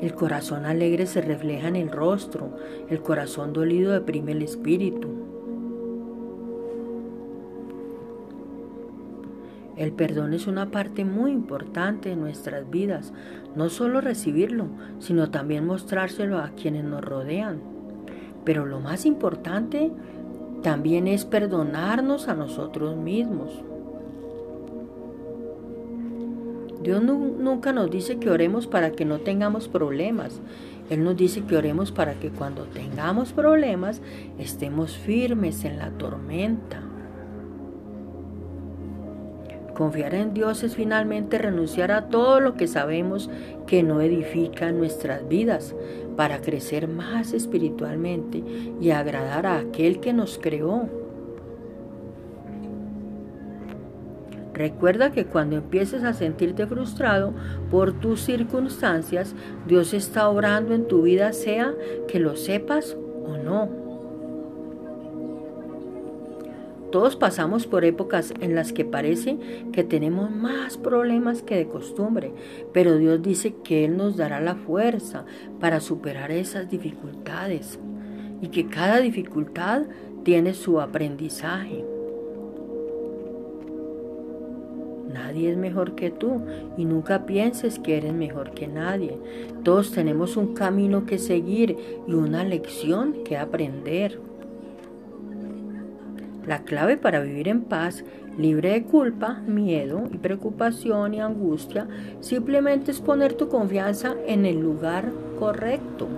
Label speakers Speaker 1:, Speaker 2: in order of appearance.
Speaker 1: El corazón alegre se refleja en el rostro, el corazón dolido deprime el espíritu. El perdón es una parte muy importante de nuestras vidas, no solo recibirlo, sino también mostrárselo a quienes nos rodean. Pero lo más importante también es perdonarnos a nosotros mismos. Dios nunca nos dice que oremos para que no tengamos problemas. Él nos dice que oremos para que cuando tengamos problemas estemos firmes en la tormenta. Confiar en Dios es finalmente renunciar a todo lo que sabemos que no edifica nuestras vidas para crecer más espiritualmente y agradar a aquel que nos creó. Recuerda que cuando empieces a sentirte frustrado por tus circunstancias, Dios está obrando en tu vida, sea que lo sepas o no. Todos pasamos por épocas en las que parece que tenemos más problemas que de costumbre, pero Dios dice que Él nos dará la fuerza para superar esas dificultades y que cada dificultad tiene su aprendizaje. Nadie es mejor que tú y nunca pienses que eres mejor que nadie. Todos tenemos un camino que seguir y una lección que aprender. La clave para vivir en paz, libre de culpa, miedo y preocupación y angustia, simplemente es poner tu confianza en el lugar correcto.